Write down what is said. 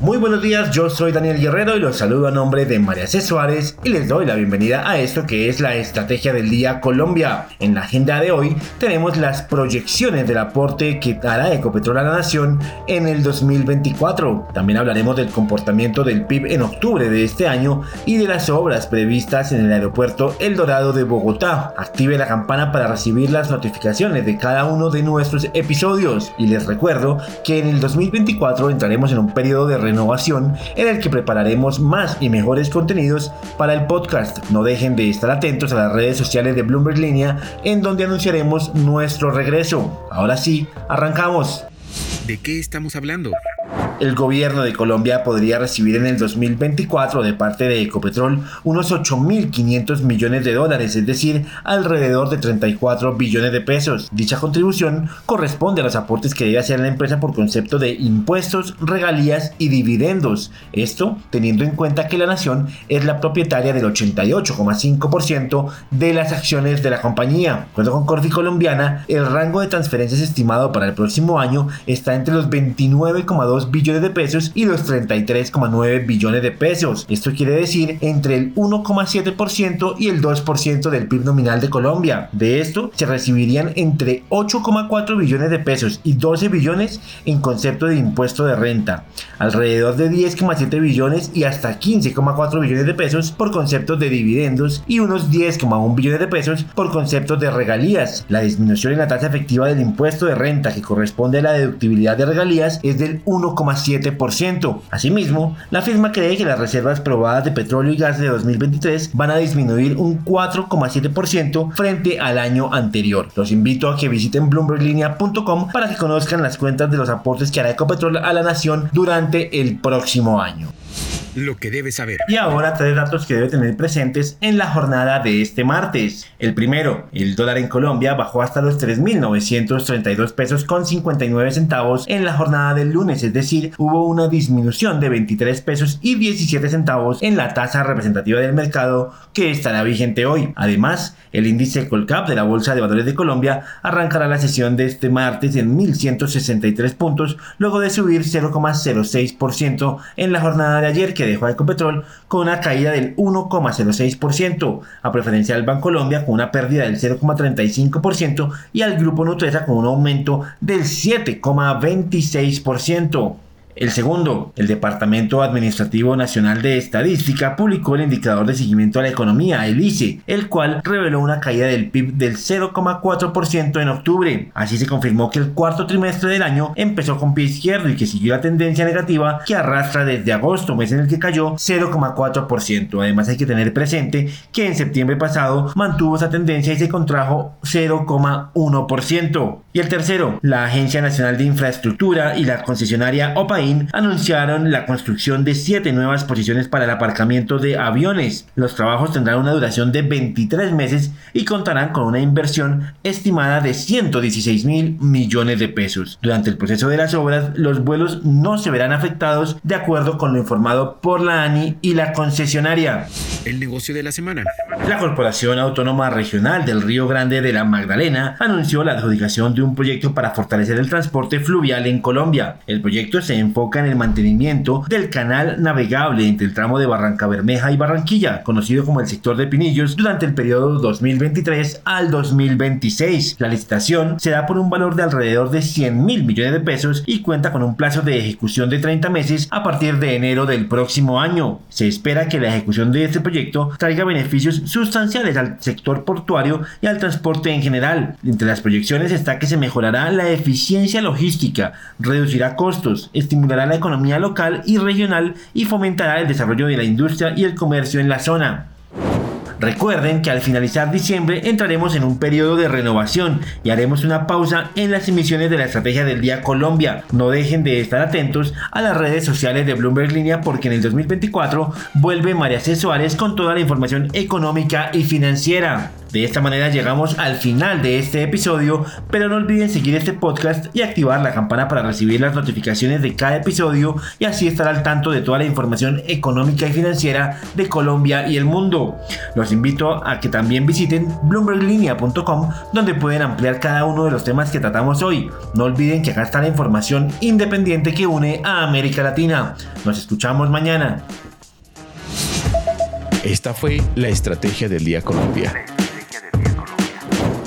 Muy buenos días, yo soy Daniel Guerrero y los saludo a nombre de María C. Suárez y les doy la bienvenida a esto que es la Estrategia del Día Colombia. En la agenda de hoy tenemos las proyecciones del aporte que hará Ecopetrol a la nación en el 2024. También hablaremos del comportamiento del PIB en octubre de este año y de las obras previstas en el aeropuerto El Dorado de Bogotá. Active la campana para recibir las notificaciones de cada uno de nuestros episodios y les recuerdo que en el 2024 entraremos en un periodo de renovación en el que prepararemos más y mejores contenidos para el podcast. No dejen de estar atentos a las redes sociales de Bloomberg Línea en donde anunciaremos nuestro regreso. Ahora sí, arrancamos. ¿De qué estamos hablando? El gobierno de Colombia podría recibir en el 2024 de parte de Ecopetrol unos 8.500 millones de dólares, es decir, alrededor de 34 billones de pesos. Dicha contribución corresponde a los aportes que debe hacer la empresa por concepto de impuestos, regalías y dividendos. Esto teniendo en cuenta que la nación es la propietaria del 88,5% de las acciones de la compañía. Cuando con Corfi Colombiana, el rango de transferencias estimado para el próximo año está entre los 29,2 billones de pesos y los 33,9 billones de pesos. Esto quiere decir entre el 1,7% y el 2% del PIB nominal de Colombia. De esto se recibirían entre 8,4 billones de pesos y 12 billones en concepto de impuesto de renta, alrededor de 10,7 billones y hasta 15,4 billones de pesos por conceptos de dividendos y unos 10,1 billones de pesos por conceptos de regalías. La disminución en la tasa efectiva del impuesto de renta que corresponde a la deductibilidad de regalías es del 1,7 7%. Asimismo, la firma cree que las reservas probadas de petróleo y gas de 2023 van a disminuir un 4,7% frente al año anterior. Los invito a que visiten bloomberglinea.com para que conozcan las cuentas de los aportes que hará Ecopetrol a la nación durante el próximo año lo que debes saber. Y ahora tres datos que debe tener presentes en la jornada de este martes. El primero, el dólar en Colombia bajó hasta los 3.932 pesos con 59 centavos en la jornada del lunes, es decir, hubo una disminución de 23 pesos y 17 centavos en la tasa representativa del mercado que estará vigente hoy. Además, el índice Colcap de la Bolsa de Valores de Colombia arrancará la sesión de este martes en 1.163 puntos, luego de subir 0,06% en la jornada de ayer que dejó a Ecopetrol con una caída del 1,06%, a preferencia del Bancolombia con una pérdida del 0,35% y al Grupo Nutresa con un aumento del 7,26%. El segundo, el Departamento Administrativo Nacional de Estadística publicó el indicador de seguimiento a la economía, el ICE, el cual reveló una caída del PIB del 0,4% en octubre. Así se confirmó que el cuarto trimestre del año empezó con pie izquierdo y que siguió la tendencia negativa que arrastra desde agosto, mes en el que cayó 0,4%. Además hay que tener presente que en septiembre pasado mantuvo esa tendencia y se contrajo 0,1%. Y el tercero, la Agencia Nacional de Infraestructura y la concesionaria OPAI anunciaron la construcción de siete nuevas posiciones para el aparcamiento de aviones. Los trabajos tendrán una duración de 23 meses y contarán con una inversión estimada de 116 mil millones de pesos. Durante el proceso de las obras, los vuelos no se verán afectados de acuerdo con lo informado por la ANI y la concesionaria. El negocio de la semana. La Corporación Autónoma Regional del Río Grande de la Magdalena anunció la adjudicación de un proyecto para fortalecer el transporte fluvial en Colombia. El proyecto se enfoca en el mantenimiento del canal navegable entre el tramo de Barranca Bermeja y Barranquilla, conocido como el sector de Pinillos, durante el periodo 2023 al 2026. La licitación se da por un valor de alrededor de 100 mil millones de pesos y cuenta con un plazo de ejecución de 30 meses a partir de enero del próximo año. Se espera que la ejecución de este proyecto traiga beneficios sustanciales al sector portuario y al transporte en general. Entre las proyecciones está que se mejorará la eficiencia logística, reducirá costos, estimulará la economía local y regional y fomentará el desarrollo de la industria y el comercio en la zona. Recuerden que al finalizar diciembre entraremos en un periodo de renovación y haremos una pausa en las emisiones de la Estrategia del Día Colombia. No dejen de estar atentos a las redes sociales de Bloomberg Línea porque en el 2024 vuelve María C. Suárez con toda la información económica y financiera. De esta manera llegamos al final de este episodio, pero no olviden seguir este podcast y activar la campana para recibir las notificaciones de cada episodio y así estar al tanto de toda la información económica y financiera de Colombia y el mundo. Los invito a que también visiten bloomberglinea.com donde pueden ampliar cada uno de los temas que tratamos hoy. No olviden que acá está la información independiente que une a América Latina. Nos escuchamos mañana. Esta fue la Estrategia del Día Colombia